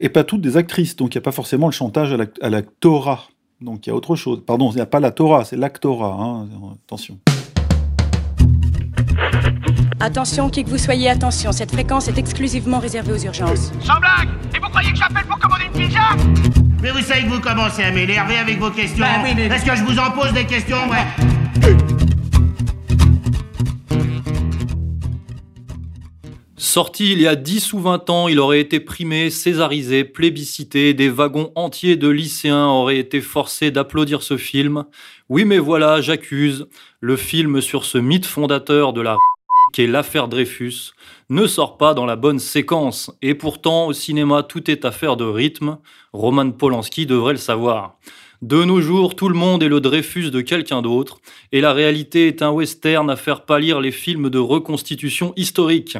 Et pas toutes des actrices, donc il n'y a pas forcément le chantage à l'actora. donc il y a autre chose. Pardon, il n'y a pas la Torah, c'est l'actora, hein. attention. Attention, qui que vous soyez, attention, cette fréquence est exclusivement réservée aux urgences. Sans blague Et vous croyez que j'appelle pour commander une pizza? Mais vous savez que vous commencez à m'énerver avec vos questions. Bah Est-ce que je vous en pose des questions, ouais? Sorti il y a 10 ou 20 ans, il aurait été primé, césarisé, plébiscité, des wagons entiers de lycéens auraient été forcés d'applaudir ce film. Oui mais voilà, j'accuse, le film sur ce mythe fondateur de la qu'est l'affaire Dreyfus, ne sort pas dans la bonne séquence. Et pourtant, au cinéma, tout est affaire de rythme. Roman Polanski devrait le savoir. De nos jours, tout le monde est le Dreyfus de quelqu'un d'autre, et la réalité est un western à faire pâlir les films de reconstitution historique.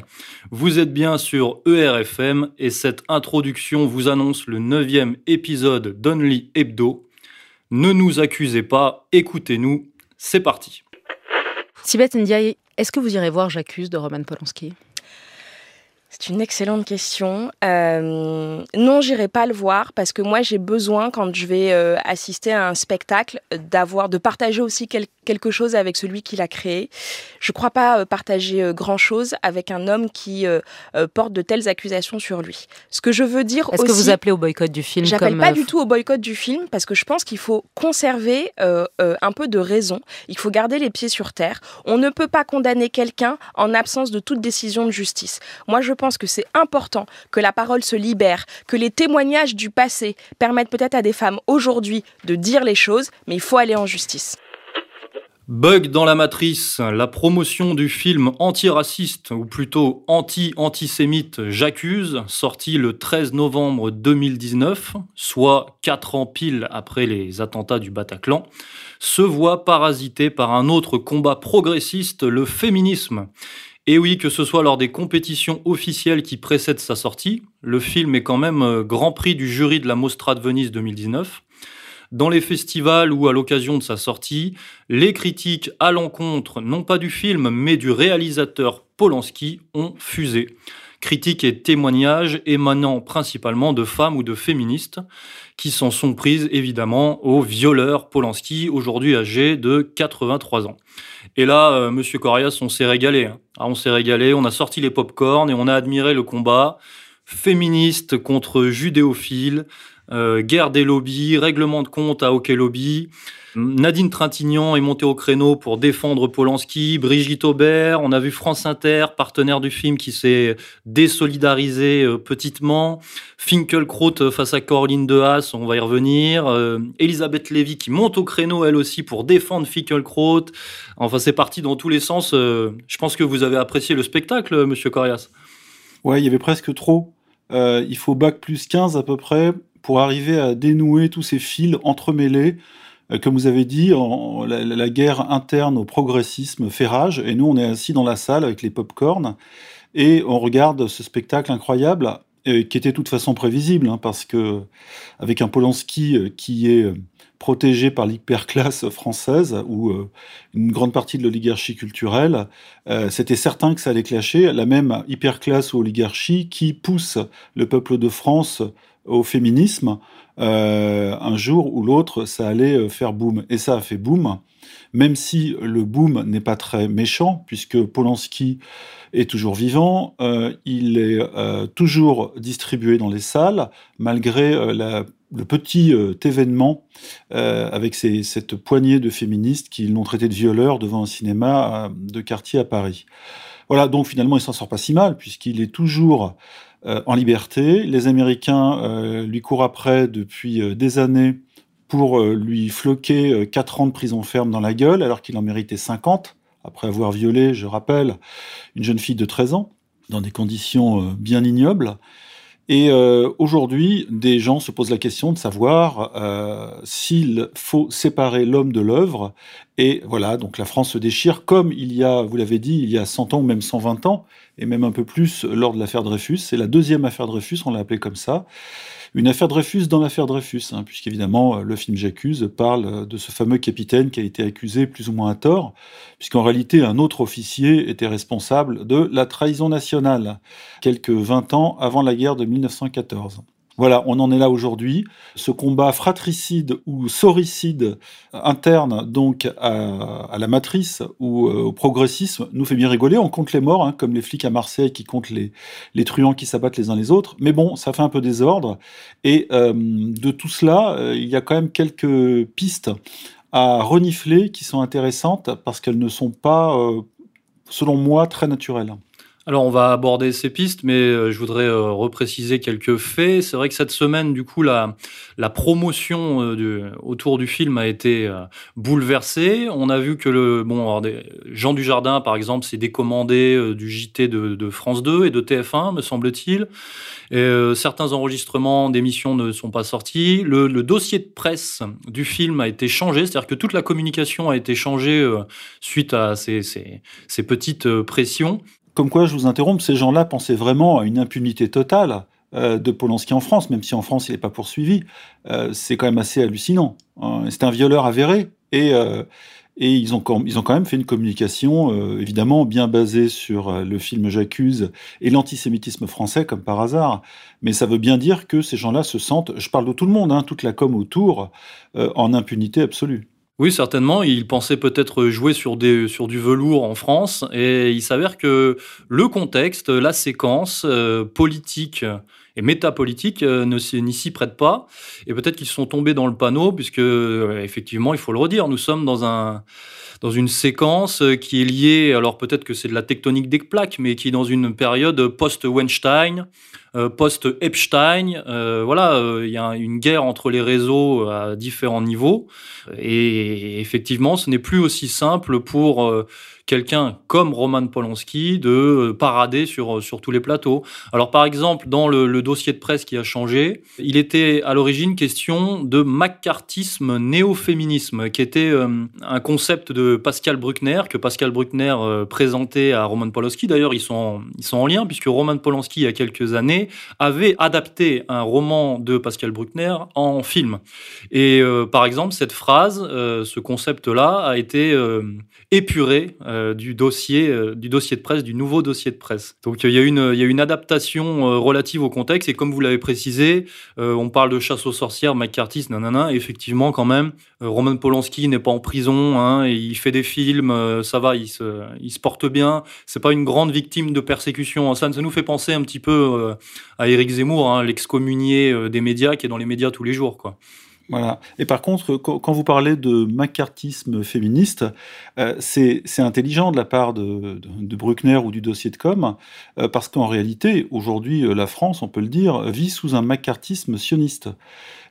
Vous êtes bien sur ERFM, et cette introduction vous annonce le neuvième épisode d'Only Hebdo. Ne nous accusez pas, écoutez-nous, c'est parti. Sibeth Ndiaye, est-ce que vous irez voir J'accuse de Roman Polanski? C'est une excellente question. Euh, non, j'irai pas le voir parce que moi j'ai besoin quand je vais euh, assister à un spectacle d'avoir de partager aussi quelque chose avec celui qui l'a créé. Je crois pas euh, partager grand chose avec un homme qui porte de telles accusations sur lui. Ce que je veux dire Est-ce que vous appelez au boycott du film J'appelle pas du tout au boycott du film parce que je pense qu'il faut conserver un peu de raison. Il faut garder les pieds sur terre. On ne peut pas condamner quelqu'un en absence de toute décision de justice. Moi, je pense que c'est important que la parole se libère, que les témoignages du passé permettent peut-être à des femmes aujourd'hui de dire les choses, mais il faut aller en justice. Bug dans la matrice, la promotion du film antiraciste, ou plutôt anti-antisémite J'accuse, sorti le 13 novembre 2019, soit 4 ans pile après les attentats du Bataclan, se voit parasité par un autre combat progressiste, le féminisme. Et oui, que ce soit lors des compétitions officielles qui précèdent sa sortie, le film est quand même euh, Grand Prix du jury de la Mostra de Venise 2019. Dans les festivals ou à l'occasion de sa sortie, les critiques à l'encontre non pas du film mais du réalisateur Polanski ont fusé. Critiques et témoignages émanant principalement de femmes ou de féministes qui s'en sont prises évidemment au violeur Polanski, aujourd'hui âgé de 83 ans. Et là, euh, Monsieur Corias, on s'est régalé. Hein. Ah, on s'est régalé, on a sorti les pop-corn et on a admiré le combat féministe contre judéophile, euh, guerre des lobbies, règlement de compte à Hockey Lobby. Nadine Trintignant est montée au créneau pour défendre Polanski, Brigitte Aubert, on a vu France Inter, partenaire du film, qui s'est désolidarisé euh, petitement, Finkelkraut face à Coraline de Haas, on va y revenir, euh, Elisabeth Lévy qui monte au créneau elle aussi pour défendre Finkelkraut, enfin c'est parti dans tous les sens, je pense que vous avez apprécié le spectacle, monsieur Corias. Ouais, il y avait presque trop. il faut bac plus 15 à peu près pour arriver à dénouer tous ces fils entremêlés. Euh, comme vous avez dit, la, guerre interne au progressisme fait rage, et nous, on est assis dans la salle avec les pop-corn, et on regarde ce spectacle incroyable, euh, qui était de toute façon prévisible, hein, parce que avec un Polanski euh, qui est protégé par l'hyperclasse française ou une grande partie de l'oligarchie culturelle, c'était certain que ça allait clasher. La même hyperclasse ou oligarchie qui pousse le peuple de France au féminisme, euh, un jour ou l'autre, ça allait euh, faire boom. Et ça a fait boom, même si le boom n'est pas très méchant, puisque Polanski est toujours vivant, euh, il est toujours distribué dans les salles, malgré le petit événement avec cette poignée de féministes qui l'ont traité de violeur devant un cinéma de quartier à Paris. Voilà, donc finalement, il s'en sort pas si mal, puisqu'il est toujours en liberté. Les Américains euh, lui courent après depuis euh, des années pour lui floquer 4 ans de prison ferme dans la gueule, alors qu'il en méritait 50, après avoir violé, je rappelle, une jeune fille de 13 ans, dans des conditions bien ignobles. Et aujourd'hui, des gens se posent la question de savoir s'il faut séparer l'homme de l'œuvre. Et voilà, donc la France se déchire, comme il y a, vous l'avez dit, il y a 100 ans ou même 120 ans, et même un peu plus lors de l'affaire Dreyfus. C'est la deuxième affaire Dreyfus, on l'a appelée comme ça. Une affaire Dreyfus dans l'affaire Dreyfus, hein, puisqu'évidemment, le film J'accuse parle de ce fameux capitaine qui a été accusé plus ou moins à tort, puisqu'en réalité, un autre officier était responsable de la trahison nationale, quelques 20 ans avant la guerre de 1914. Voilà, on en est là aujourd'hui. Ce combat fratricide ou soricide interne donc à, la matrice ou euh, au progressisme nous fait bien rigoler. On compte les morts, hein, comme les flics à Marseille qui comptent les, les truands qui s'abattent les uns les autres. Mais bon, ça fait un peu désordre. Et euh, de tout cela, euh, il y a quand même quelques pistes à renifler qui sont intéressantes parce qu'elles ne sont pas, selon moi, très naturelles. Alors on va aborder ces pistes, mais euh, je voudrais euh, repréciser quelques faits. C'est vrai que cette semaine, du coup, la, promotion euh, autour du film a été bouleversée. On a vu que le bon, Jean Dujardin, par exemple, s'est décommandé du JT de, France 2 et de TF1, me semble-t-il. Et, certains enregistrements d'émissions ne sont pas sortis. Le, dossier de presse du film a été changé, c'est-à-dire que toute la communication a été changée suite à ces petites pressions. Comme quoi, je vous interromps, ces gens-là pensaient vraiment à une impunité totale euh, de Polanski en France, même si en France il n'est pas poursuivi. Euh, c'est quand même assez hallucinant. Hein. C'est un violeur avéré et, euh, et ils, ont, ils ont quand même fait une communication évidemment bien basée sur le film J'accuse et l'antisémitisme français comme par hasard. Mais ça veut bien dire que ces gens-là se sentent, je parle de tout le monde, hein, toute la com autour, en impunité absolue. Oui, certainement. Il pensait peut-être jouer sur, du velours en France. Et il s'avère que le contexte, la séquence euh, politique et métapolitique euh, n'y s'y prête pas. Et peut-être qu'ils sont tombés dans le panneau, puisque, euh, effectivement, il faut le redire, nous sommes dans un dans une séquence qui est liée, alors peut-être que c'est de la tectonique des plaques, mais qui est dans une période post-Weinstein, post-Epstein. voilà, il y a une guerre entre les réseaux à différents niveaux. Et effectivement, ce n'est plus aussi simple pour euh, quelqu'un comme Roman Polanski de euh, parader sur, sur tous les plateaux. Alors par exemple, dans le, dossier de presse qui a changé, il était à l'origine question de macartisme néo-féminisme, qui était euh, un concept de Pascal Bruckner, que Pascal Bruckner présentait à Roman Polanski. D'ailleurs, ils sont, en lien, puisque Roman Polanski, il y a quelques années, avait adapté un roman de Pascal Bruckner en film. Et par exemple, cette phrase euh, ce concept-là a été euh, épuré euh, du, dossier, du dossier de presse, du nouveau dossier de presse. Donc il y a une, y a une adaptation relative au contexte, et comme vous l'avez précisé, on parle de chasse aux sorcières, McCarthy, nanana, effectivement quand même, Roman Polanski n'est pas en prison, hein, il fait des films, ça va, il se, il se porte bien, c'est pas une grande victime de persécution. Ça, ça nous fait penser un petit peu à Éric Zemmour, hein, l'excommunié des médias, qui est dans les médias tous les jours. quoi. Voilà. Et par contre, quand vous parlez de macartisme féministe, euh, c'est intelligent de la part de, Bruckner ou du dossier de com, euh, parce qu'en réalité, aujourd'hui, euh, la France, on peut le dire, vit sous un macartisme sioniste.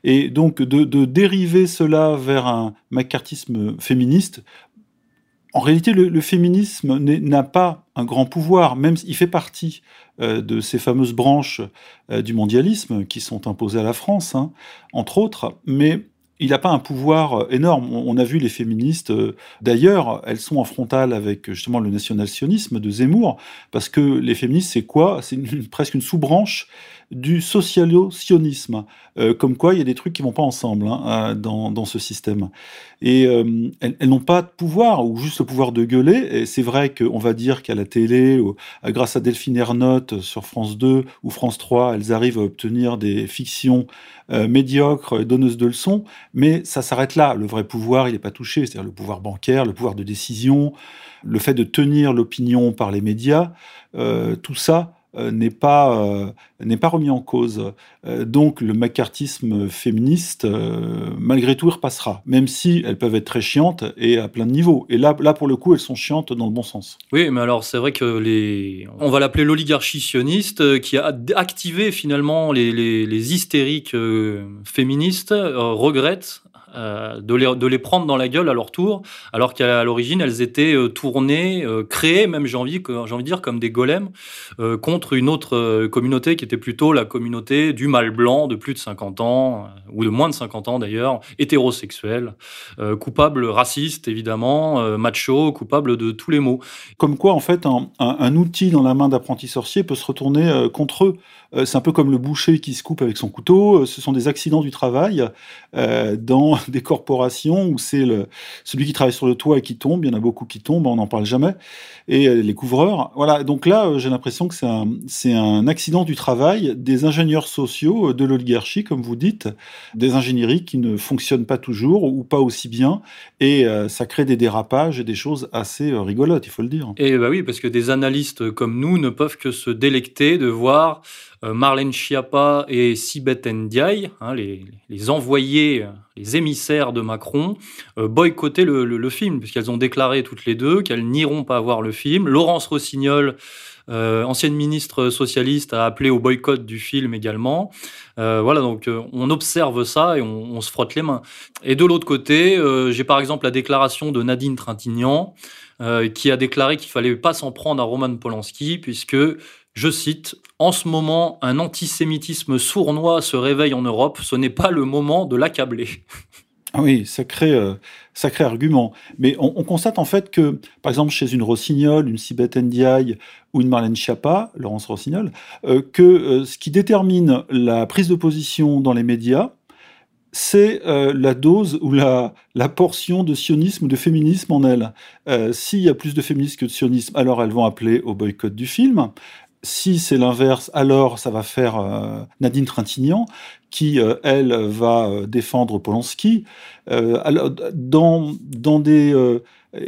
Et donc, de, de dériver cela vers un macartisme féministe, en réalité, le, féminisme n'a pas un grand pouvoir, même s'il fait partie euh, de ces fameuses branches euh, du mondialisme qui sont imposées à la France, hein, entre autres, mais il n'a pas un pouvoir euh, énorme. On, a vu les féministes, d'ailleurs, elles sont en frontale avec justement le national-sionisme de Zemmour, parce que les féministes, c'est quoi? C'est presque une sous-branche du socialo-sionisme. Euh, comme quoi, il y a des trucs qui vont pas ensemble hein, euh, dans, ce système. Et euh, elles, n'ont pas de pouvoir, ou juste le pouvoir de gueuler. Et c'est vrai qu'on va dire qu'à la télé, grâce à Delphine Ernotte sur France 2 ou France 3, elles arrivent à obtenir des fictions médiocres, donneuses de leçons. Mais ça s'arrête là. Le vrai pouvoir, il n'est pas touché. C'est-à-dire le pouvoir bancaire, le pouvoir de décision, le fait de tenir l'opinion par les médias. tout ça, n'est pas, euh, pas remis en cause. Euh, donc le macartisme féministe, malgré tout, il repassera, même si elles peuvent être très chiantes et à plein de niveaux. Et là, là, pour le coup, elles sont chiantes dans le bon sens. Oui, mais alors c'est vrai que les... On va l'appeler l'oligarchie sioniste, qui a activé finalement les, les, les hystériques féministes, regrettent euh, de, les, prendre dans la gueule à leur tour, alors qu'à l'origine, elles étaient euh, tournées, euh, créées, même j'ai envie, envie de dire, comme des golems, contre une autre communauté qui était plutôt la communauté du mâle blanc de plus de 50 ans, ou de moins de 50 ans d'ailleurs, hétérosexuel, coupable raciste évidemment, macho, coupable de tous les maux. Comme quoi, en fait, un, outil dans la main d'apprenti sorcier peut se retourner contre eux. C'est un peu comme le boucher qui se coupe avec son couteau. Ce sont des accidents du travail dans des corporations où c'est celui qui travaille sur le toit et qui tombe. Il y en a beaucoup qui tombent, on n'en parle jamais. Et les couvreurs. Voilà. Donc là, j'ai l'impression que c'est un, un accident du travail des ingénieurs sociaux de l'oligarchie, comme vous dites, des ingénieries qui ne fonctionnent pas toujours ou pas aussi bien. Et ça crée des dérapages et des choses assez rigolotes, il faut le dire. Et bah oui, parce que des analystes comme nous ne peuvent que se délecter de voir euh, Marlène Schiappa et Sibeth Ndiaye, hein, les, envoyés, les émissaires de Macron, euh, boycotter le, film, puisqu'elles ont déclaré toutes les deux qu'elles n'iront pas voir le film. Laurence Rossignol, euh, ancienne ministre socialiste, a appelé au boycott du film également. voilà, donc on observe ça et on, se frotte les mains. Et de l'autre côté, j'ai par exemple la déclaration de Nadine Trintignant, qui a déclaré qu'il fallait pas s'en prendre à Roman Polanski, puisque je cite, En ce moment, un antisémitisme sournois se réveille en Europe, ce n'est pas le moment de l'accabler. Ah oui, sacré, euh, sacré argument. Mais on, constate en fait que, par exemple, chez une Rossignol, une Sibeth Ndiaye ou une Marlène Schiappa, Laurence Rossignol, euh, que euh, ce qui détermine la prise de position dans les médias, c'est la dose ou la, la, portion de sionisme ou de féminisme en elle. S'il y a plus de féminisme que de sionisme, alors elles vont appeler au boycott du film. Si c'est l'inverse, alors ça va faire euh, Nadine Trintignant, qui, euh, elle, va euh, défendre Polanski. Dans des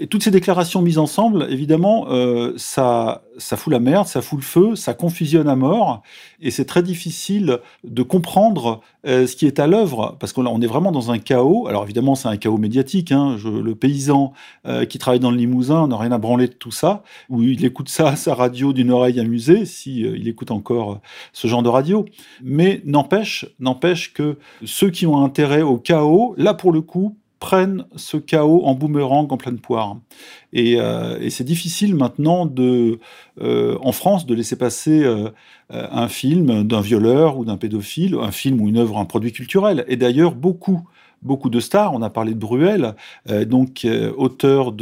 toutes ces déclarations mises ensemble, évidemment, euh, ça, ça fout la merde, ça fout le feu, ça confusionne à mort, et c'est très difficile de comprendre euh, ce qui est à l'œuvre, parce qu'on est vraiment dans un chaos. Alors évidemment, c'est un chaos médiatique. Hein. le paysan euh, qui travaille dans le Limousin n'a rien à branler de tout ça, ou il écoute ça à sa radio d'une oreille amusée, si il écoute encore ce genre de radio. Mais n'empêche, n'empêche que ceux qui ont intérêt au chaos, là pour le coup, prennent ce chaos en boomerang en pleine poire. Euh, et, c'est difficile maintenant de, euh, en France de laisser passer euh, un film d'un violeur ou d'un pédophile, un film ou une œuvre, un produit culturel. Et d'ailleurs, beaucoup beaucoup de stars. On a parlé de Bruel, euh, donc euh, auteur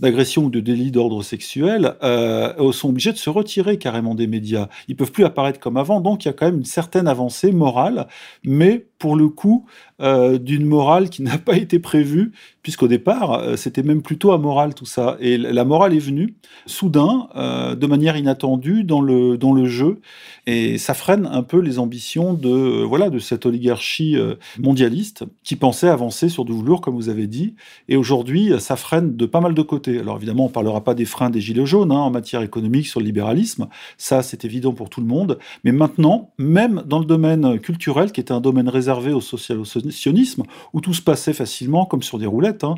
d'agressions ou de délits d'ordre sexuel, euh, sont obligés de se retirer carrément des médias. Ils peuvent plus apparaître comme avant, donc il y a quand même une certaine avancée morale, mais pour le coup, d'une morale qui n'a pas été prévue, puisqu'au départ, c'était même plutôt amoral tout ça. Et la morale est venue soudain, de manière inattendue, dans le, dans le jeu, et ça freine un peu les ambitions de, voilà, de cette oligarchie mondialiste qui pensait avancer sur du velours, comme vous avez dit. Et aujourd'hui, ça freine de pas mal de côtés. Alors évidemment, on ne parlera pas des freins des gilets jaunes hein, en matière économique sur le libéralisme. Ça, c'est évident pour tout le monde. Mais maintenant, même dans le domaine culturel, qui était un domaine réservé au social-sionisme, où tout se passait facilement, comme sur des roulettes, hein,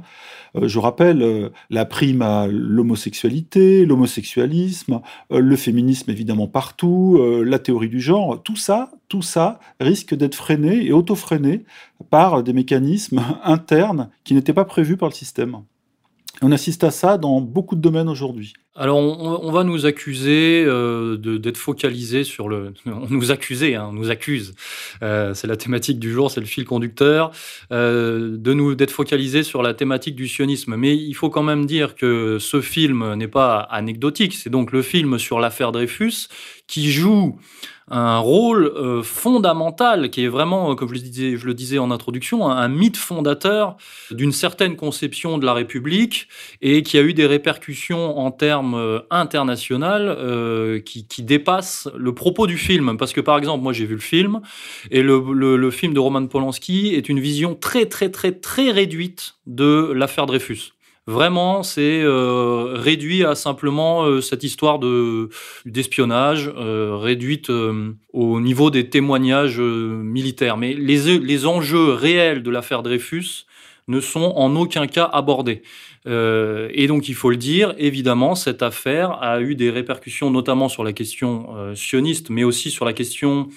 euh, je rappelle euh, la prime à l'homosexualité, l'homosexualisme, euh, le féminisme évidemment partout, la théorie du genre, tout ça, tout ça risque d'être freiné et auto-freiné par des mécanismes internes qui n'étaient pas prévus par le système. On assiste à ça dans beaucoup de domaines aujourd'hui. Alors, on, va nous accuser euh, d'être focalisé sur le. On nous accuser, hein, on nous accuse. Euh, c'est la thématique du jour, c'est le fil conducteur. Euh, de nous d'être focalisé sur la thématique du sionisme. Mais il faut quand même dire que ce film n'est pas anecdotique. C'est donc le film sur l'affaire Dreyfus qui joue un rôle euh, fondamental qui est vraiment, comme je le disais en introduction, un, mythe fondateur d'une certaine conception de la République et qui a eu des répercussions en termes euh, international qui, qui, dépassent le propos du film. Parce que par exemple, moi j'ai vu le film et le, film de Roman Polanski est une vision très très très très réduite de l'affaire Dreyfus. Vraiment, c'est euh, réduit à simplement euh, cette histoire de d'espionnage, euh, réduite au niveau des témoignages militaires. Mais les, les enjeux réels de l'affaire Dreyfus ne sont en aucun cas abordés. et donc, il faut le dire, évidemment, cette affaire a eu des répercussions notamment sur la question sioniste, mais aussi sur la question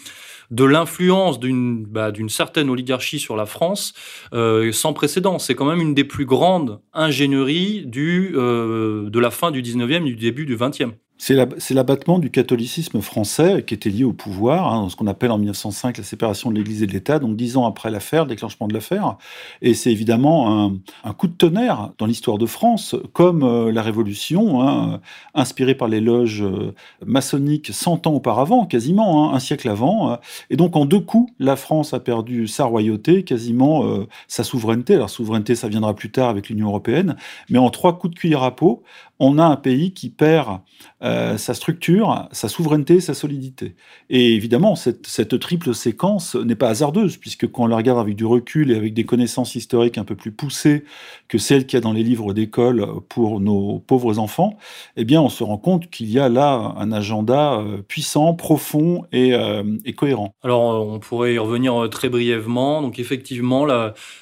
de l'influence d'une bah, certaine oligarchie sur la France euh, sans précédent. C'est quand même une des plus grandes ingénieries du, euh, de la fin du 19e et du début du 20e. C'est l'abattement du catholicisme français qui était lié au pouvoir, hein, ce qu'on appelle en 1905 la séparation de l'Église et de l'État, donc dix ans après l'affaire, déclenchement de l'affaire. Et c'est évidemment un, coup de tonnerre dans l'histoire de France, comme euh, la Révolution, hein, inspirée par les loges euh, maçonniques 100 ans auparavant, quasiment, hein, un siècle avant. et donc en deux coups, la France a perdu sa royauté, quasiment euh, sa souveraineté. Alors souveraineté, ça viendra plus tard avec l'Union européenne, mais en trois coups de cuillère à peau, on a un pays qui perd euh, sa structure, sa souveraineté, sa solidité. Et évidemment, cette, triple séquence n'est pas hasardeuse, puisque quand on la regarde avec du recul et avec des connaissances historiques un peu plus poussées que celles qu'il y a dans les livres d'école pour nos pauvres enfants, eh bien, on se rend compte qu'il y a là un agenda euh, puissant, profond et, euh, cohérent. Alors, on pourrait y revenir très brièvement. Donc, effectivement,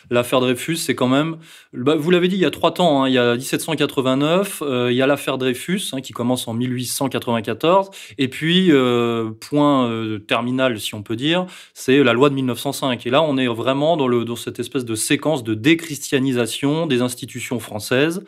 l'affaire Dreyfus, c'est quand même, bah, vous l'avez dit, il y a trois temps. Hein. il y a 1789 il y a l'affaire Dreyfus hein, qui commence en 1894. Et puis, euh, point euh, terminal, si on peut dire, c'est la loi de 1905. Et là, on est vraiment dans, cette espèce de séquence de déchristianisation des institutions françaises,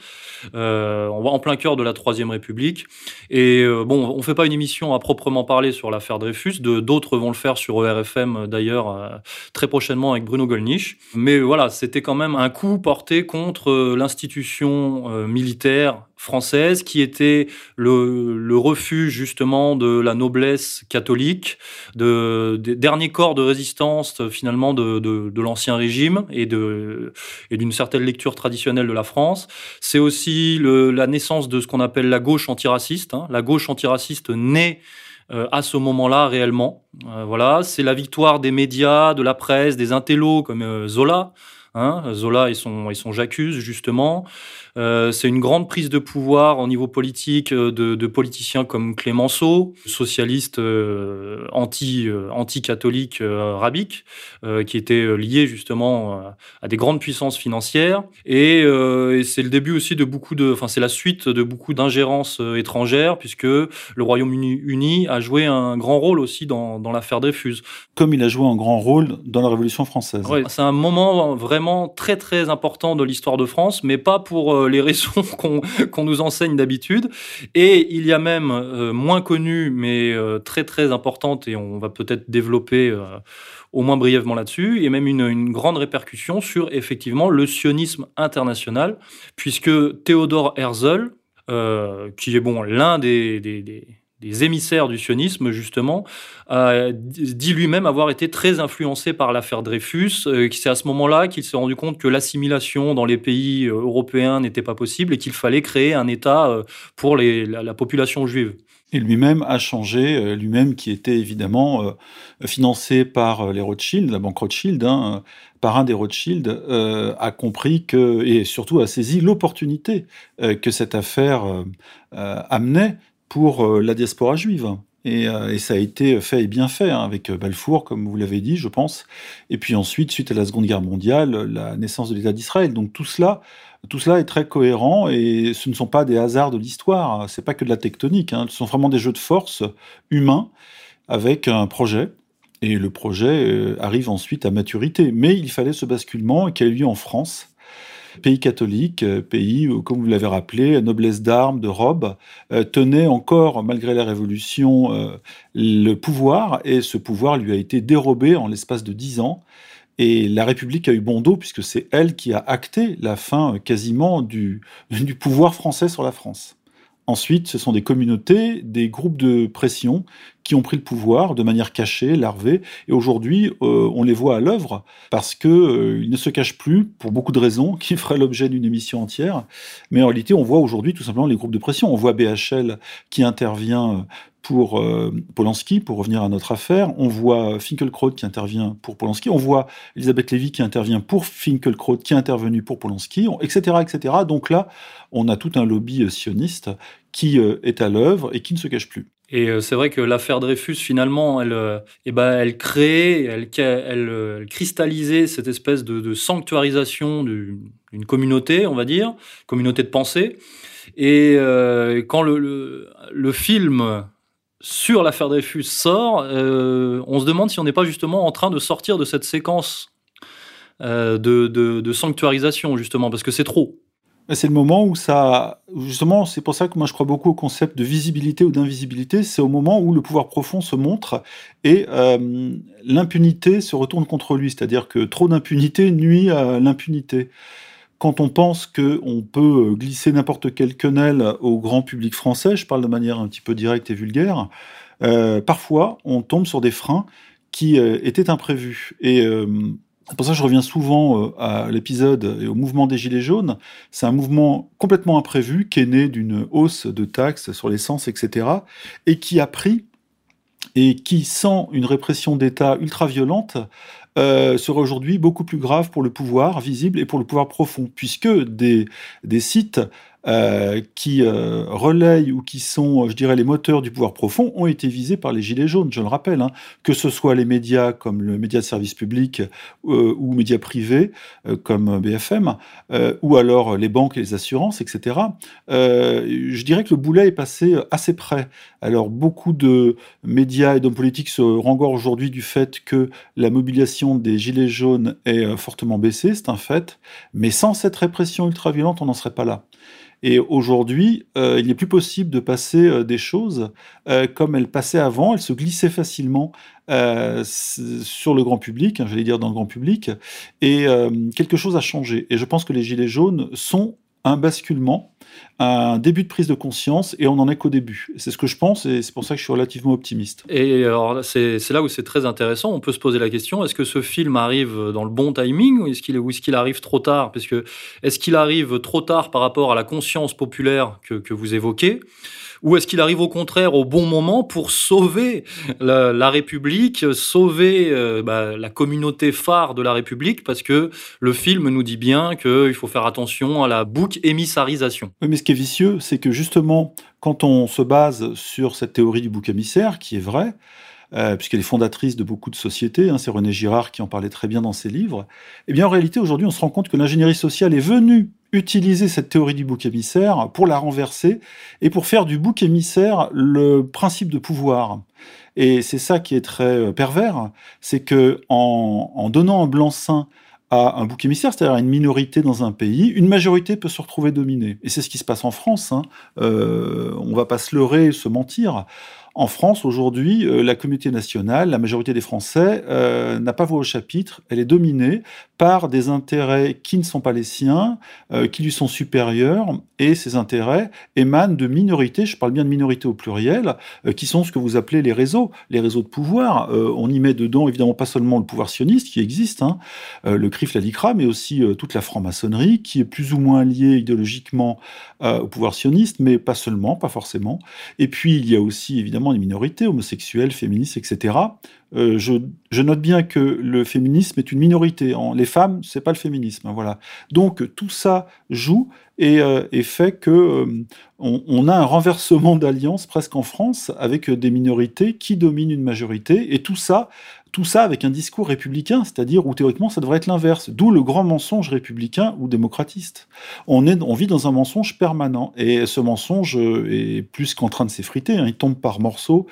euh, en plein cœur de la Troisième République. Et bon, on ne fait pas une émission à proprement parler sur l'affaire Dreyfus. D'autres vont le faire sur ERFM, d'ailleurs, très prochainement avec Bruno Gollnisch. Mais voilà, c'était quand même un coup porté contre l'institution militaire française, qui était le, refuge justement de la noblesse catholique, de, des derniers corps de résistance finalement de, l'ancien régime et d'une certaine lecture traditionnelle de la France. C'est aussi la naissance de ce qu'on appelle la gauche antiraciste. Hein. La gauche antiraciste naît euh, à ce moment-là réellement. Euh, voilà, c'est la victoire des médias, de la presse, des intellos comme euh, Zola. Hein, Zola et son, et son J'accuse, justement. Euh, c'est une grande prise de pouvoir au niveau politique euh, de, politiciens comme Clémenceau, socialiste euh, anti, anti-catholique rabique, qui était lié justement à des grandes puissances financières. Et, c'est le début aussi de beaucoup de, enfin c'est la suite de beaucoup d'ingérences étrangères, puisque le Royaume-Uni a joué un grand rôle aussi dans, dans l'affaire Dreyfus. Comme il a joué un grand rôle dans la Révolution française. c'est un moment vraiment très très important de l'histoire de France, mais pas pour euh, les raisons qu'on nous enseigne d'habitude. Et il y a même, euh, moins connu, mais euh, très très importante, et on va peut-être développer au moins brièvement là-dessus, et même une, grande répercussion sur effectivement le sionisme international, puisque Théodore Herzl, qui est bon l'un des émissaires du sionisme, justement, dit lui-même avoir été très influencé par l'affaire Dreyfus, euh, c'est à ce moment-là qu'il s'est rendu compte que l'assimilation dans les pays euh, européens n'était pas possible et qu'il fallait créer un État euh, pour la, population juive. Et lui-même a changé, lui-même qui était évidemment financé par les Rothschild, la banque Rothschild, hein, par un des Rothschild, a compris que, et surtout a saisi l'opportunité que cette affaire amenait pour euh, la diaspora juive. Euh, et, ça a été fait et bien fait, hein, avec euh, Balfour, comme vous l'avez dit, je pense. Et puis ensuite, suite à la Seconde Guerre mondiale, la naissance de l'État d'Israël. Donc tout cela, tout cela est très cohérent et ce ne sont pas des hasards de l'histoire. C'est pas que de la tectonique. Hein. Ce sont vraiment des jeux de force humains avec un projet. Et le projet arrive ensuite à maturité. Mais il fallait ce basculement qui a eu lieu en France pays catholique, euh, pays où, comme vous l'avez rappelé, noblesse d'armes, de robes, euh, tenait encore, malgré la Révolution, euh, le pouvoir, et ce pouvoir lui a été dérobé en l'espace de dix ans. Et la République a eu bon dos, puisque c'est elle qui a acté la fin quasiment du, du pouvoir français sur la France. Ensuite, ce sont des communautés, des groupes de pression qui ont pris le pouvoir de manière cachée, larvée, et aujourd'hui, euh, on les voit à l'œuvre parce qu'ils euh, ne se cachent plus pour beaucoup de raisons qui feraient l'objet d'une émission entière. Mais en réalité, on voit aujourd'hui tout simplement les groupes de pression. On voit BHL qui intervient pour euh, Polanski, pour revenir à notre affaire. On voit Finkelkraut qui intervient pour Polanski. On voit Elisabeth Lévy qui intervient pour Finkelkraut, qui est intervenu pour Polanski, etc., etc. Donc là, on a tout un lobby sioniste qui est à l'œuvre et qui ne se cache plus. Et euh, c'est vrai que l'affaire Dreyfus, finalement, elle, euh, eh ben, elle crée, elle, elle, elle cristallisait cette espèce de, sanctuarisation d'une communauté, on va dire, communauté de pensée. Et euh, quand le, film sur l'affaire Dreyfus sort, on se demande si on n'est pas justement en train de sortir de cette séquence de sanctuarisation, justement, parce que c'est trop. C'est le moment où ça, justement, c'est pour ça que moi je crois beaucoup au concept de visibilité ou d'invisibilité. C'est au moment où le pouvoir profond se montre et euh, l'impunité se retourne contre lui. C'est-à-dire que trop d'impunité nuit à l'impunité. Quand on pense qu'on peut glisser n'importe quelle quenelle au grand public français, je parle de manière un petit peu directe et vulgaire, euh, parfois on tombe sur des freins qui euh, étaient imprévus. Et pour ça que je reviens souvent euh, à l'épisode et au mouvement des Gilets jaunes. C'est un mouvement complètement imprévu qui est né d'une hausse de taxes sur l'essence, etc. et qui a pris et qui, sans une répression d'État ultra-violente, euh, serait aujourd'hui beaucoup plus grave pour le pouvoir visible et pour le pouvoir profond, puisque des, des sites euh, qui euh, relayent ou qui sont, je dirais, les moteurs du pouvoir profond, ont été visés par les Gilets jaunes, je le rappelle, hein, que ce soit les médias comme le média de service public euh, ou médias privés comme BFM, ou alors les banques et les assurances, etc. je dirais que le boulet est passé assez près. Alors beaucoup de médias et d'hommes politiques se rengorent aujourd'hui du fait que la mobilisation des Gilets jaunes est fortement baissée, c'est un fait, mais sans cette répression ultra-violente, on n'en serait pas là. Et aujourd'hui, euh, il n'est plus possible de passer euh, des choses euh, comme elles passaient avant. Elles se glissaient facilement sur le grand public, hein, j'allais dire dans le grand public, et quelque chose a changé. Et je pense que les Gilets jaunes sont un basculement, un début de prise de conscience, et on n'en est qu'au début. C'est ce que je pense, et c'est pour ça que je suis relativement optimiste. Et alors, c'est là où c'est très intéressant. On peut se poser la question est-ce que ce film arrive dans le bon timing, ou est-ce qu'il arrive trop tard? Parce que est-ce qu'il arrive trop tard par rapport à la conscience populaire que vous évoquez? Ou est-ce qu'il arrive au contraire au bon moment pour sauver la, République, sauver euh, bah, la communauté phare de la République? Parce que le film nous dit bien qu'il faut faire attention à la bouc émissarisation. Oui, mais ce qui est vicieux, c'est que justement, quand on se base sur cette théorie du bouc émissaire, qui est vraie, euh, puisqu'elle est fondatrice de beaucoup de sociétés, hein, c'est René Girard qui en parlait très bien dans ses livres, eh bien en réalité aujourd'hui on se rend compte que l'ingénierie sociale est venue utiliser cette théorie du bouc émissaire pour la renverser et pour faire du bouc émissaire le principe de pouvoir. Et c'est ça qui est très euh, pervers, c'est que en, donnant un blanc-seing à un bouc émissaire, c'est-à-dire à une minorité dans un pays, une majorité peut se retrouver dominée. Et c'est ce qui se passe en France. Hein. Euh, on va pas se leurrer, se mentir. En France, aujourd'hui, euh, la communauté nationale, la majorité des Français, euh, n'a pas voix au chapitre. Elle est dominée par des intérêts qui ne sont pas les siens, euh, qui lui sont supérieurs, et ces intérêts émanent de minorités, je parle bien de minorités au pluriel, qui sont ce que vous appelez les réseaux, les réseaux de pouvoir. on y met dedans, évidemment, pas seulement le pouvoir sioniste qui existe, hein, le CRIF, la LICRA, mais aussi toute la franc-maçonnerie, qui est plus ou moins liée idéologiquement au pouvoir sioniste, mais pas seulement, pas forcément. Et puis, il y a aussi, évidemment, les minorités, homosexuelles, féministes, etc. Euh, je, note bien que le féminisme est une minorité. les femmes, c'est pas le féminisme. Hein, voilà. Donc tout ça joue et, euh, fait que euh, on, a un renversement d'alliance presque en France avec des minorités qui dominent une majorité. Et tout ça tout ça avec un discours républicain, c'est-à-dire où théoriquement ça devrait être l'inverse, d'où le grand mensonge républicain ou démocratiste. On, est, on vit dans un mensonge permanent, et ce mensonge est plus qu'en train de s'effriter, hein. il tombe par morceaux,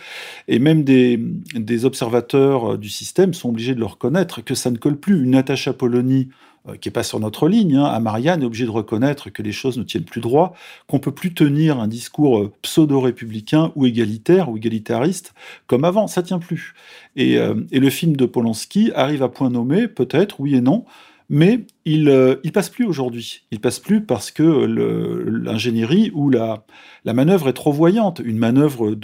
et même des, des observateurs du système sont obligés de le reconnaître, que ça ne colle plus. Une attache à Polonie euh, qui n'est pas sur notre ligne, hein, à Marianne est obligé de reconnaître que les choses ne tiennent plus droit, qu'on peut plus tenir un discours euh, pseudo-républicain ou égalitaire ou égalitariste comme avant, ça tient plus. Euh, et le film de Polanski arrive à point nommé, peut-être, oui et non, mais il ne euh, passe plus aujourd'hui. Il passe plus parce que l'ingénierie ou la, la manœuvre est trop voyante. Une manœuvre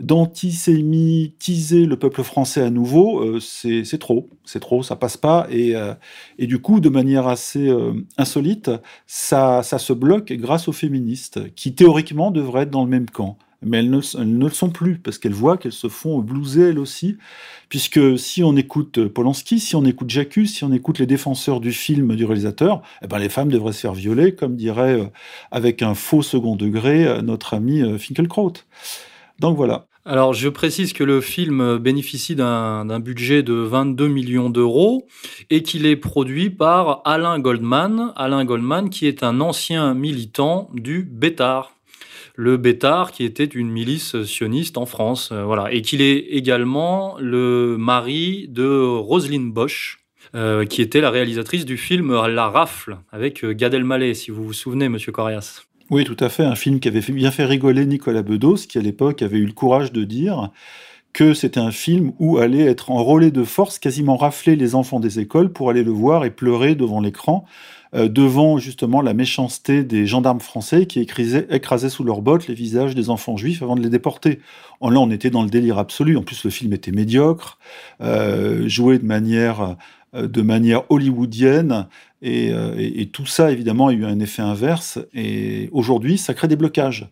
d'antisémitiser le peuple français à nouveau, euh, c'est trop, c'est trop, ça passe pas. Et, euh, et, du coup, de manière assez insolite, ça, ça se bloque grâce aux féministes, qui théoriquement devraient être dans le même camp mais elles ne, le sont plus, parce qu'elles voient qu'elles se font blouser elles aussi, puisque si on écoute Polanski, si on écoute Jacques, si on écoute les défenseurs du film du réalisateur, eh ben les femmes devraient se faire violer, comme dirait euh, avec un faux second degré euh, notre ami euh, Finkelkraut. Donc voilà. Alors, je précise que le film bénéficie d'un budget de 22 millions d'euros et qu'il est produit par Alain Goldman. Alain Goldman, qui est un ancien militant du Bétard le Bétard, qui était une milice sioniste en France, euh, voilà, et qu'il est également le mari de Roselyne Bosch, qui était la réalisatrice du film La Rafle avec Gad Elmaleh, si vous vous souvenez, Monsieur Corias. Oui, tout à fait. Un film qui avait bien fait rigoler Nicolas Bedos, qui à l'époque avait eu le courage de dire que c'était un film où allait être enrôlé de force, quasiment rafler les enfants des écoles pour aller le voir et pleurer devant l'écran, euh, devant justement la méchanceté des gendarmes français qui écrasaient, sous leurs bottes les visages des enfants juifs avant de les déporter. Là, on était dans le délire absolu. En plus, le film était médiocre, euh, joué de manière euh, de manière hollywoodienne. Euh, et, tout ça, évidemment, a eu un effet inverse. Et aujourd'hui, ça crée des blocages.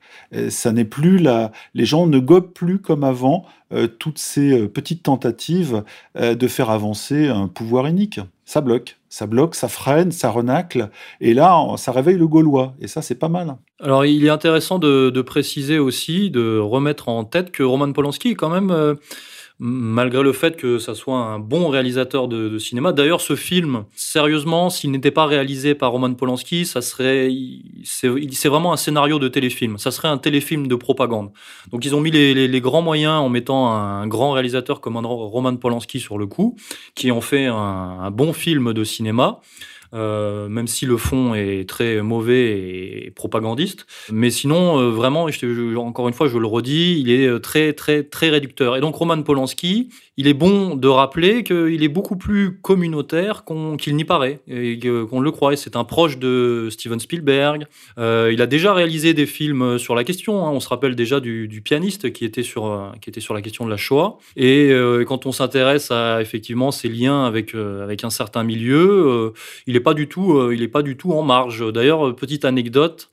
ça n'est plus là. Les gens ne gobent plus comme avant euh, toutes ces petites tentatives de faire avancer un pouvoir unique. Ça bloque, ça bloque, ça freine, ça renacle. Et là, ça réveille le Gaulois. Et ça, c'est pas mal. Alors, il est intéressant de, préciser aussi, de remettre en tête que Roman Polanski est quand même malgré le fait que ça soit un bon réalisateur de, cinéma. D'ailleurs, ce film, sérieusement, s'il n'était pas réalisé par Roman Polanski, ça serait, c'est vraiment un scénario de téléfilm. Ça serait un téléfilm de propagande. Donc, ils ont mis les, grands moyens en mettant un grand réalisateur comme Roman Polanski sur le coup, qui ont fait un bon film de cinéma. Euh, même si le fond est très mauvais et propagandiste. Mais sinon, euh, vraiment, encore une fois, je le redis, il est euh, très, très, très réducteur. Et donc, Roman Polanski, il est bon de rappeler qu'il est beaucoup plus communautaire qu'il n'y paraît, et qu'on le croit. C'est un proche de Steven Spielberg. il a déjà réalisé des films sur la question. Hein. On se rappelle déjà du, pianiste qui était, sur, qui était sur la question de la Shoah. Et quand on s'intéresse à effectivement ses liens avec, avec un certain milieu, il est pas du tout, euh, pas du tout en marge. D'ailleurs, euh, petite anecdote,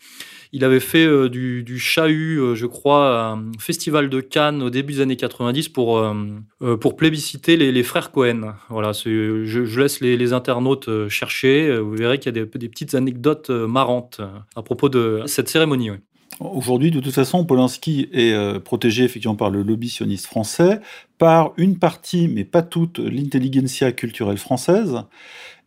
il avait fait euh, du, chahut, je crois, un festival de Cannes au début des années 90 pour, pour plébisciter les, frères Cohen. Voilà, je, laisse les, internautes chercher. Vous verrez qu'il y a des, des, petites anecdotes marrantes à propos de cette cérémonie. Aujourd'hui, de toute façon, Polanski est protégé effectivement par le lobby sioniste français, par une partie, mais pas toute, l'intelligentsia culturelle française.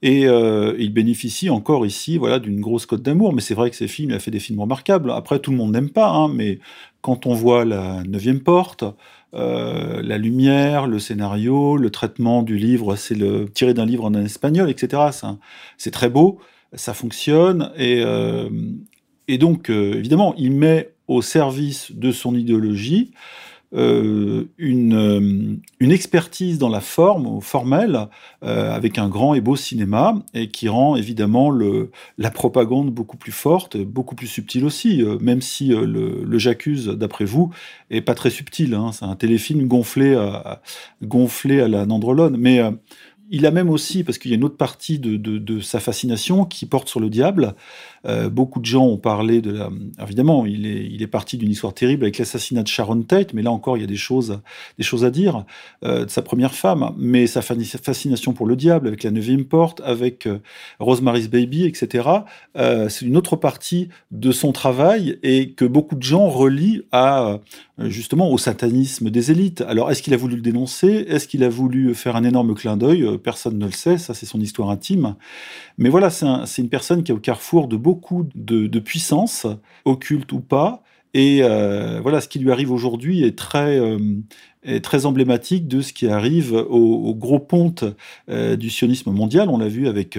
Et euh, il bénéficie encore ici voilà, d'une grosse cote d'amour. Mais c'est vrai que ces films, il a fait des films remarquables. Après, tout le monde n'aime pas, hein, mais quand on voit La Neuvième Porte, euh, la lumière, le scénario, le traitement du livre, c'est tiré d'un livre en espagnol, etc. C'est très beau, ça fonctionne. Et, euh, et donc, évidemment, il met au service de son idéologie euh, une, euh, une, expertise dans la forme, formelle, euh, avec un grand et beau cinéma, et qui rend évidemment le, la propagande beaucoup plus forte, beaucoup plus subtile aussi, même si le, le J'accuse, d'après vous, est pas très subtil. Hein, c'est un téléfilm gonflé à, gonflé à la Nandrolone. Mais il a même aussi, parce qu'il y a une autre partie de, de, sa fascination qui porte sur le diable, euh, beaucoup de gens ont parlé de la. Évidemment, il est, il est parti d'une histoire terrible avec l'assassinat de Sharon Tate, mais là encore, il y a des choses, des choses à dire euh, de sa première femme. Mais sa fascination pour le diable, avec la neuvième porte, avec euh, Rosemary's Baby, etc., c'est une autre partie de son travail et que beaucoup de gens relient à justement au satanisme des élites. Alors, est-ce qu'il a voulu le dénoncer? Est-ce qu'il a voulu faire un énorme clin d'œil? Personne ne le sait. Ça, c'est son histoire intime. Mais voilà, c'est une personne qui est au carrefour de beaucoup de, puissance, occulte ou pas. Et euh, voilà, ce qui lui arrive aujourd'hui est très, euh, est très emblématique de ce qui arrive au, gros ponte euh, du sionisme mondial. On l'a vu avec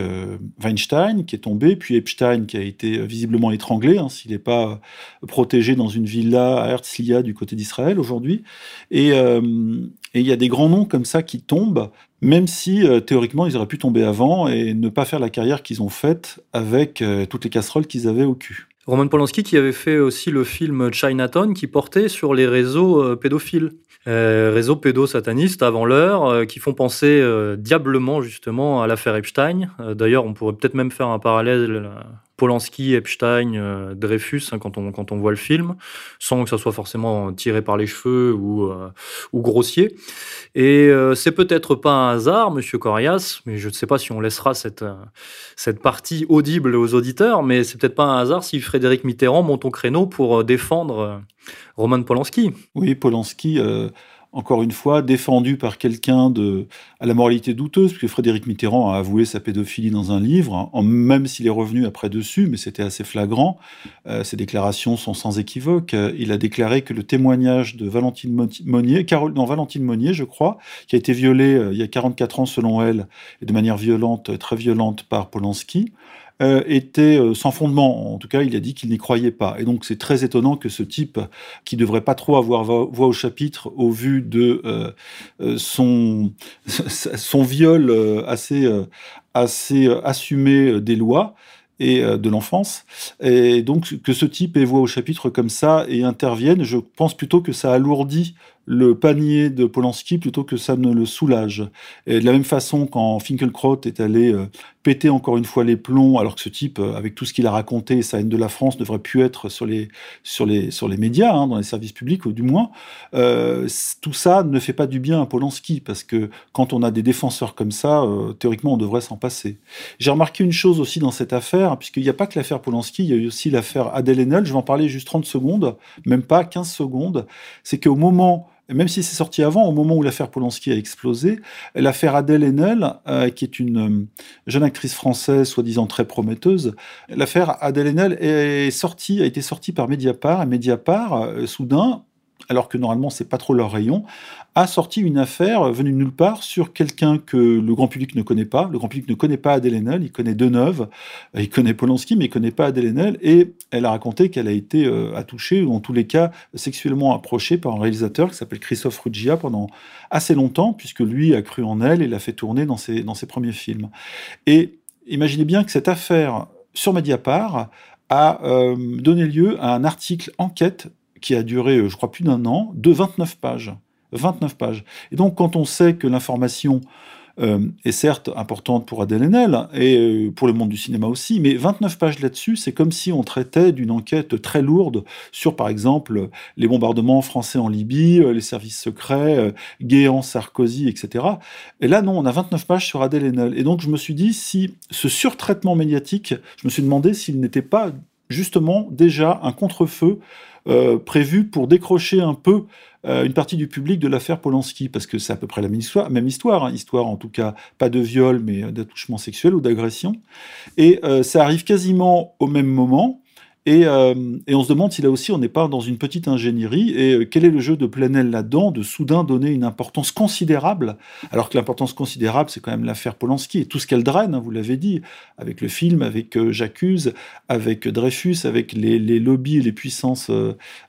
Weinstein qui est tombé, puis Epstein qui a été visiblement étranglé, hein, s'il n'est pas protégé dans une villa à Herzliya du côté d'Israël aujourd'hui. Et il y a des grands noms comme ça qui tombent même si théoriquement ils auraient pu tomber avant et ne pas faire la carrière qu'ils ont faite avec toutes les casseroles qu'ils avaient au cul. Roman Polanski qui avait fait aussi le film Chinatown qui portait sur les réseaux euh, pédophiles. réseaux pédosatanistes avant l'heure, qui font penser diablement justement à l'affaire Epstein. D'ailleurs, on pourrait peut-être même faire un parallèle Polanski, Epstein, euh, Dreyfus, hein, quand, on, quand on voit le film, sans que ça soit forcément tiré par les cheveux ou, euh, ou grossier. Et euh, c'est peut-être pas un hasard, monsieur Corias, mais je ne sais pas si on laissera cette, cette partie audible aux auditeurs, mais c'est peut-être pas un hasard si Frédéric Mitterrand monte au créneau pour défendre Roman Polanski. Oui, Polanski encore une fois, défendu par quelqu'un de à la moralité douteuse, puisque Frédéric Mitterrand a avoué sa pédophilie dans un livre, en, même s'il est revenu après dessus, mais c'était assez flagrant. Euh, ses déclarations sont sans équivoque. Il a déclaré que le témoignage de Valentine Monnier, Carole, non, Valentine Monnier, je crois, qui a été violée euh, il y a 44 ans selon elle, et de manière violente, très violente par Polanski, euh, était euh, sans fondement. En tout cas, il a dit qu'il n'y croyait pas. Et donc, c'est très étonnant que ce type, qui devrait pas trop avoir voix au chapitre au vu de euh, son, viol assez, assez assumé des lois, et de l'enfance. Et donc que ce type ait voix au chapitre comme ça et intervienne, je pense plutôt que ça alourdit le panier de Polanski plutôt que ça ne le soulage. Et de la même façon, quand Finkelkraut est allé péter encore une fois les plombs, alors que ce type, euh, avec tout ce qu'il a raconté, sa haine de la France, devrait plus être sur les, sur les, sur les médias, hein, dans les services publics, ou du moins, euh, tout ça ne fait pas du bien à Polanski, parce que quand on a des défenseurs comme ça, théoriquement, on devrait s'en passer. J'ai remarqué une chose aussi dans cette affaire, puisqu'il n'y a pas que l'affaire Polanski, il y a eu aussi l'affaire Adèle Haenel, je vais en parler juste 30 secondes, même pas 15 secondes, c'est qu'au moment même si c'est sorti avant, au moment où l'affaire Polanski a explosé, l'affaire Adèle Haenel, euh, qui est une euh, jeune actrice française soi-disant très prometteuse, l'affaire Adèle Haenel a été sortie par Mediapart, et Mediapart, euh, soudain, alors que normalement c'est pas trop leur rayon, a sorti une affaire venue de nulle part sur quelqu'un que le grand public ne connaît pas. Le grand public ne connaît pas Adèle Haenel, il connaît Deneuve, euh, il connaît Polanski, mais il connaît pas Adèle Haenel. Et elle a raconté qu'elle a été euh, ou en tous les cas sexuellement approchée par un réalisateur qui s'appelle Christophe Ruggia pendant assez longtemps, puisque lui a cru en elle et l'a fait tourner dans ses, dans ses premiers films. Et imaginez bien que cette affaire sur Mediapart a euh, donné lieu à un article enquête qui a duré, je crois, plus d'un an, de 29 pages. 29 pages. Et donc, quand on sait que l'information euh, est certes importante pour Adèle Haenel et euh, pour le monde du cinéma aussi, mais 29 pages là-dessus, c'est comme si on traitait d'une enquête très lourde sur, par exemple, les bombardements français en Libye, euh, les services secrets, Guéant, Sarkozy, etc. Et là, non, on a 29 pages sur Adèle Haenel. Et donc, je me suis dit, si ce surtraitement médiatique, je me suis demandé s'il n'était pas justement déjà un contre-feu prévu pour décrocher un peu euh, une partie du public de l'affaire Polanski, parce que c'est à peu près la même histoire, hein. histoire en tout cas pas de viol, mais d'attouchement sexuel ou d'agression. Et euh, ça arrive quasiment au même moment. Et, euh, et, on se demande si là aussi on n'est pas dans une petite ingénierie. Et quel est le jeu de Plenel là-dedans de soudain donner une importance considérable, alors que l'importance considérable c'est quand même l'affaire Polanski et tout ce qu'elle draine, hein, vous l'avez dit, avec le film, avec J'accuse, avec Dreyfus, avec les, les, lobbies et les puissances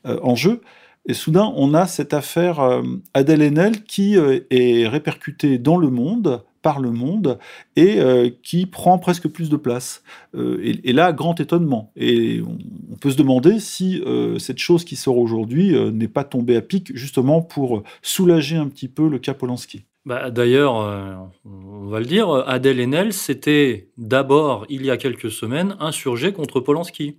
en jeu. Et soudain, on a cette affaire euh, Adèle Haenel qui euh, est répercutée dans le monde, par le monde, et euh, qui prend presque plus de place. Et, là, grand étonnement. Et on, peut se demander si cette chose qui sort aujourd'hui n'est pas tombée à pic, justement pour soulager un petit peu le cas Polanski. Bah, D'ailleurs, on va le dire, Adèle Haenel, c'était d'abord, il y a quelques semaines, insurgé contre Polanski.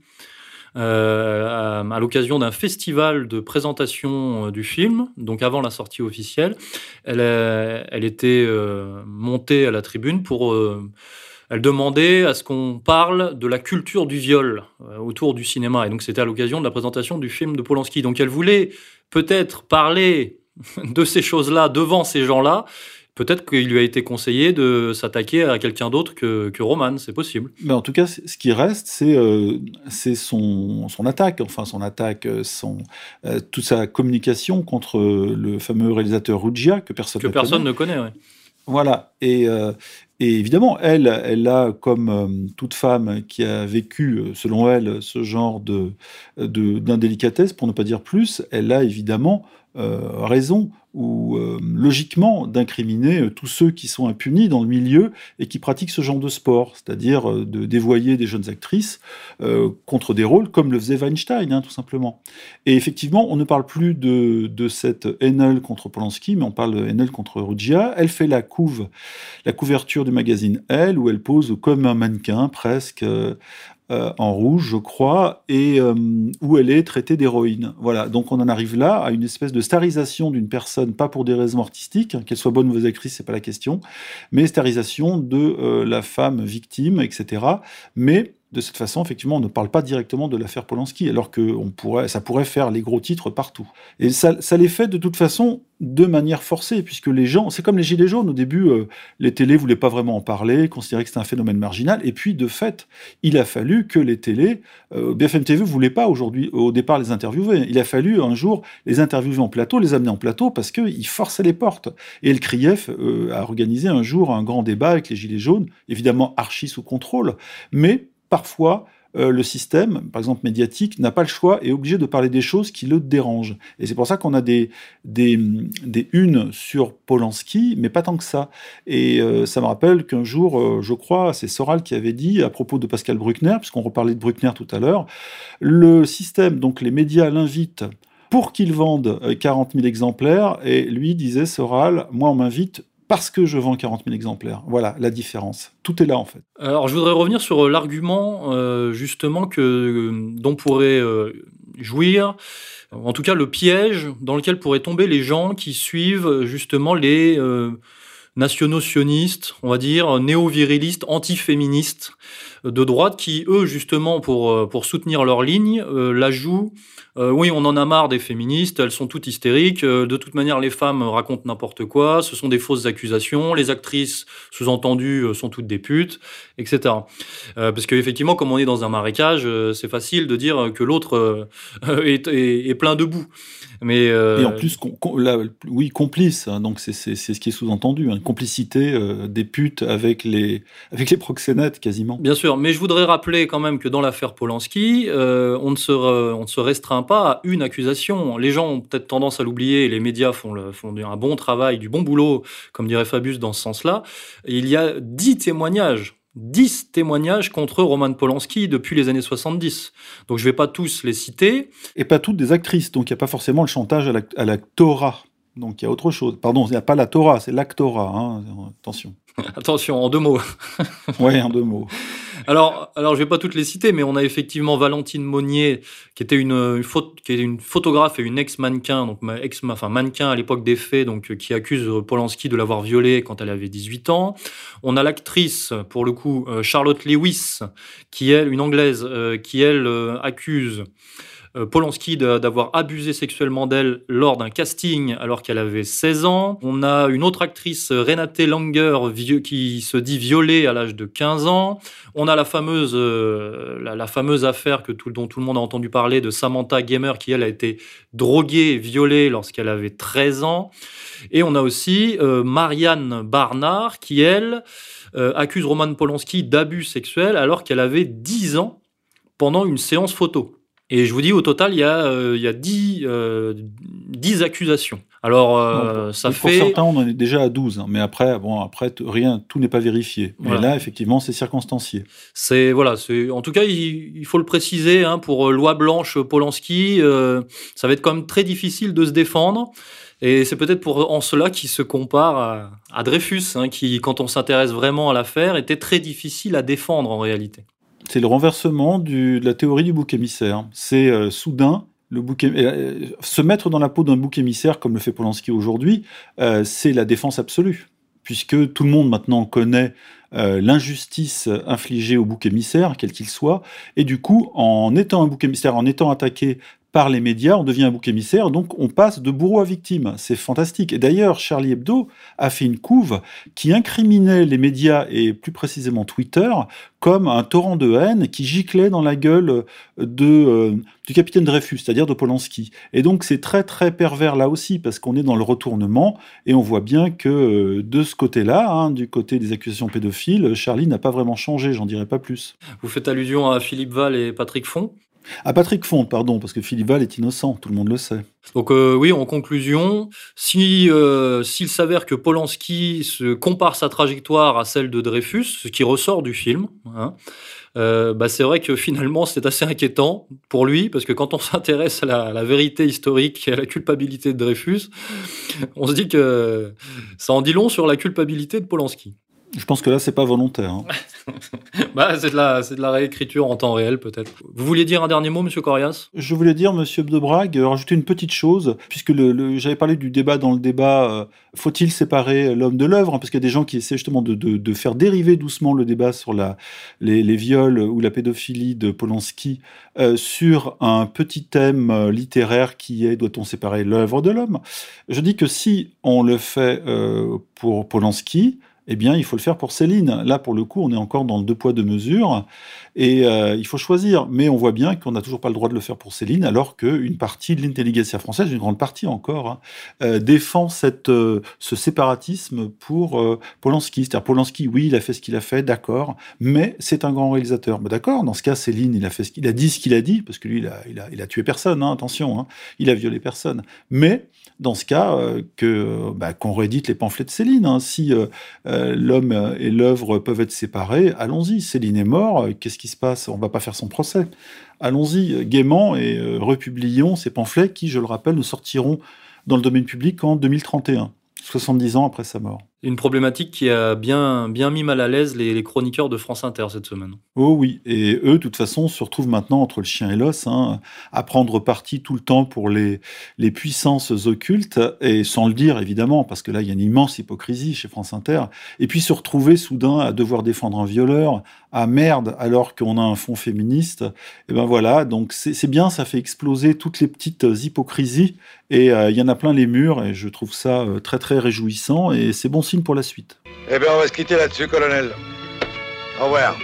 Euh, à, l'occasion d'un festival de présentation euh, du film, donc avant la sortie officielle. Elle, était euh, montée à la tribune pour... elle demandait à ce qu'on parle de la culture du viol autour du cinéma. Et donc c'était à l'occasion de la présentation du film de Polanski. Donc elle voulait peut-être parler de ces choses-là devant ces gens-là, peut-être qu'il lui a été conseillé de s'attaquer à quelqu'un d'autre que, que, Roman, c'est possible. Mais en tout cas, ce qui reste, c'est euh, son, son, attaque, enfin son attaque, son, euh, toute sa communication contre le fameux réalisateur Ruggia, que personne, que personne ne connaît. Ouais. Voilà, et, euh, et, évidemment, elle, elle a, comme toute femme qui a vécu, selon elle, ce genre d'indélicatesse, de, pour ne pas dire plus, elle a évidemment raison ou euh, logiquement d'incriminer euh, tous ceux qui sont impunis dans le milieu et qui pratiquent ce genre de sport, c'est-à-dire euh, de dévoyer des jeunes actrices contre des rôles comme le faisait Weinstein, hein, tout simplement. Et effectivement, on ne parle plus de, de cette Enel contre Polanski, mais on parle de Enel contre Ruggia. Elle fait la couve, la couverture du magazine Elle, où elle pose comme un mannequin presque euh, en rouge, je crois, et euh, où elle est traitée d'héroïne. Voilà, donc on en arrive là à une espèce de starisation d'une personne, pas pour des raisons artistiques, hein, qu'elle soit bonne ou mauvaise actrice, c'est pas la question, mais starisation de euh, la femme victime, etc. Mais de cette façon, effectivement, on ne parle pas directement de l'affaire Polanski, alors que pourrait, ça pourrait faire les gros titres partout. Et ça, ça les fait de toute façon de manière forcée, puisque les gens, c'est comme les gilets jaunes, au début, euh, les télés voulaient pas vraiment en parler, considéraient que c'était un phénomène marginal, et puis de fait, il a fallu que les télés, euh, BFM TV voulait pas aujourd'hui, au départ, les interviewer. Il a fallu un jour les interviewer en plateau, les amener en plateau, parce qu'ils forçaient les portes. Et El Krief euh, a organisé un jour un grand débat avec les gilets jaunes, évidemment archi sous contrôle, mais parfois, euh, le système, par exemple médiatique, n'a pas le choix et est obligé de parler des choses qui le dérangent. Et c'est pour ça qu'on a des, des, des, unes sur Polanski, mais pas tant que ça. Et euh, ça me rappelle qu'un jour, euh, je crois, c'est Soral qui avait dit, à propos de Pascal Bruckner, puisqu'on reparlait de Bruckner tout à l'heure, le système, donc les médias l'invitent pour qu'il vende 40 000 exemplaires, et lui disait, Soral, moi on m'invite parce que je vends 40 000 exemplaires. Voilà la différence. Tout est là en fait. Alors je voudrais revenir sur euh, l'argument euh, justement que euh, dont pourrait jouir, en tout cas le piège dans lequel pourraient tomber les gens qui suivent justement les nationaux sionistes, on va dire néo-virilistes, anti-féministes de droite qui eux justement pour pour soutenir leur ligne la jouent euh, oui, on en a marre des féministes, elles sont toutes hystériques. Euh, de toute manière, les femmes racontent n'importe quoi, ce sont des fausses accusations. Les actrices, sous-entendues, euh, sont toutes des putes, etc. parce qu'effectivement, comme on est dans un marécage, c'est facile de dire que l'autre est, est, plein de boue. Mais Et en plus, oui, complice. Hein, donc c'est ce qui est sous-entendu, une hein, complicité des putes avec les avec les proxénètes quasiment. Bien sûr, mais je voudrais rappeler quand même que dans l'affaire Polanski, on ne se on ne se restreint pas à une accusation. Les gens ont peut-être tendance à l'oublier, les médias font, le, font un bon travail, du bon boulot, comme dirait Fabius dans ce sens-là. Il y a dix témoignages 10 témoignages contre Roman Polanski depuis les années 70. Donc je ne vais pas tous les citer. Et pas toutes des actrices, donc il n'y a pas forcément le chantage à la, Torah. Donc il y a autre chose. Pardon, il n'y a pas la Torah, c'est l'actora. Hein. Attention. Attention, en deux mots. oui, en deux mots. Alors, alors je vais pas toutes les citer, mais on a effectivement Valentine Monnier, qui était une, photographe et une ex-mannequin, donc ex, enfin mannequin à l'époque des faits, donc qui accuse Polanski de l'avoir violée quand elle avait 18 ans. On a l'actrice, pour le coup, euh, Charlotte Lewis, qui est une anglaise, euh, qui elle euh, accuse euh, Polanski d'avoir abusé sexuellement d'elle lors d'un casting alors qu'elle avait 16 ans. On a une autre actrice, Renate Langer, qui se dit violée à l'âge de 15 ans. On a la fameuse, euh, la, fameuse affaire que dont tout le monde a entendu parler de Samantha Gamer, qui elle a été droguée et violée lorsqu'elle avait 13 ans. Et on a aussi euh, Marianne Barnard, qui elle accuse Roman Polanski d'abus sexuels alors qu'elle avait 10 ans pendant une séance photo. Et je vous dis, au total, il y a, euh, il y a 10, euh, accusations. Alors, euh, ça fait. Pour certains, on en est déjà à 12, hein, mais après, bon, après, rien, tout n'est pas vérifié. Mais là, effectivement, c'est circonstancié. C'est, voilà, c'est, en tout cas, il, faut le préciser, hein, pour Loi Blanche Polanski, ça va être quand même très difficile de se défendre. Et c'est peut-être pour en cela qu'il se compare à, Dreyfus, hein, qui, quand on s'intéresse vraiment à l'affaire, était très difficile à défendre en réalité. C'est le renversement de la théorie du bouc émissaire. C'est euh, soudain le bouc euh, se mettre dans la peau d'un bouc émissaire comme le fait Polanski aujourd'hui, euh, c'est la défense absolue, puisque tout le monde maintenant connaît l'injustice infligée au bouc émissaire, quel qu'il soit, et du coup, en étant un bouc émissaire, en étant attaqué par les médias, on devient un bouc émissaire, donc on passe de bourreau à victime. C'est fantastique. Et d'ailleurs, Charlie Hebdo a fait une couve qui incriminait les médias et plus précisément Twitter comme un torrent de haine qui giclait dans la gueule de, euh, du capitaine Dreyfus, c'est-à-dire de Polanski. Et donc c'est très très pervers là aussi parce qu'on est dans le retournement et on voit bien que euh, de ce côté-là, hein, du côté des accusations pédophiles, Charlie n'a pas vraiment changé, j'en dirais pas plus. Vous faites allusion à Philippe Val et Patrick Font? À Patrick Font, pardon, parce que Philippe Val est innocent, tout le monde le sait. Donc euh, oui, en conclusion, si euh, s'il s'avère que Polanski se compare sa trajectoire à celle de Dreyfus, ce qui ressort du film, hein, euh, bah c'est vrai que finalement c'est assez inquiétant pour lui, parce que quand on s'intéresse à la, vérité historique et à la culpabilité de Dreyfus, on se dit que ça en dit long sur la culpabilité de Polanski. Je pense que là, c'est pas volontaire. Hein. bah, c'est de, la, de la réécriture en temps réel, peut-être. Vous vouliez dire un dernier mot, monsieur Corias? Je voulais dire, monsieur Brague, rajouter une petite chose, puisque le, j'avais parlé du débat dans le débat, euh, faut-il séparer l'homme de l'œuvre Parce qu'il y a des gens qui essaient justement de, de, de, faire dériver doucement le débat sur la, les, les viols ou la pédophilie de Polanski euh, sur un petit thème euh, littéraire qui est doit-on séparer l'œuvre de l'homme? Je dis que si on le fait euh, pour Polanski, eh bien, il faut le faire pour Céline. Là, pour le coup, on est encore dans le deux poids, deux mesures. Et euh, il faut choisir. Mais on voit bien qu'on n'a toujours pas le droit de le faire pour Céline, alors qu'une partie de l'intelligence française, une grande partie encore, hein, euh, défend cette, euh, ce séparatisme pour Polanski. C'est-à-dire, Polanski, oui, il a fait ce qu'il a fait, d'accord, mais c'est un grand réalisateur. Mais d'accord, dans ce cas, Céline, il a, fait ce qu'il a dit ce qu'il a dit, parce que lui, il a, il a, il a tué personne, hein, attention, hein, il a violé personne. Mais dans ce cas, que bah, qu'on réédite les pamphlets de Céline. Hein. Si euh, l'homme et l'œuvre peuvent être séparés, allons-y. Céline est mort, qu'est-ce qui se passe? On va pas faire son procès. Allons-y gaiement et euh, republions ces pamphlets qui, je le rappelle, ne sortiront dans le domaine public en 2031, 70 ans après sa mort. Une problématique qui a bien, bien mis mal à l'aise les, chroniqueurs de France Inter cette semaine. Oh oui, et eux, de toute façon, se retrouvent maintenant entre le chien et l'os, hein, à prendre parti tout le temps pour les, les puissances occultes, et sans le dire évidemment, parce que là, il y a une immense hypocrisie chez France Inter, et puis se retrouver soudain à devoir défendre un violeur, à merde, alors qu'on a un fond féministe, et ben voilà, donc c'est bien, ça fait exploser toutes les petites hypocrisies, et euh, il y en a plein les murs, et je trouve ça euh, très très réjouissant, et c'est bon signe pour la suite. Eh bien, on va se quitter là-dessus, colonel. Au revoir.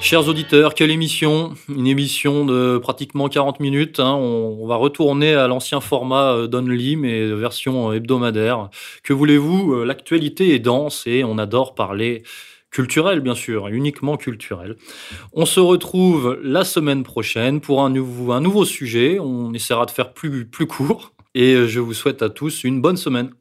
Chers auditeurs, quelle émission? Une émission de pratiquement 40 minutes. Hein. On, va retourner à l'ancien format euh, d'Only, mais version hebdomadaire. Que voulez-vous? L'actualité est dense et on adore parler culturel, bien sûr, uniquement culturel. On se retrouve la semaine prochaine pour un nouveau, un nouveau sujet. On essaiera de faire plus, plus court. Et je vous souhaite à tous une bonne semaine.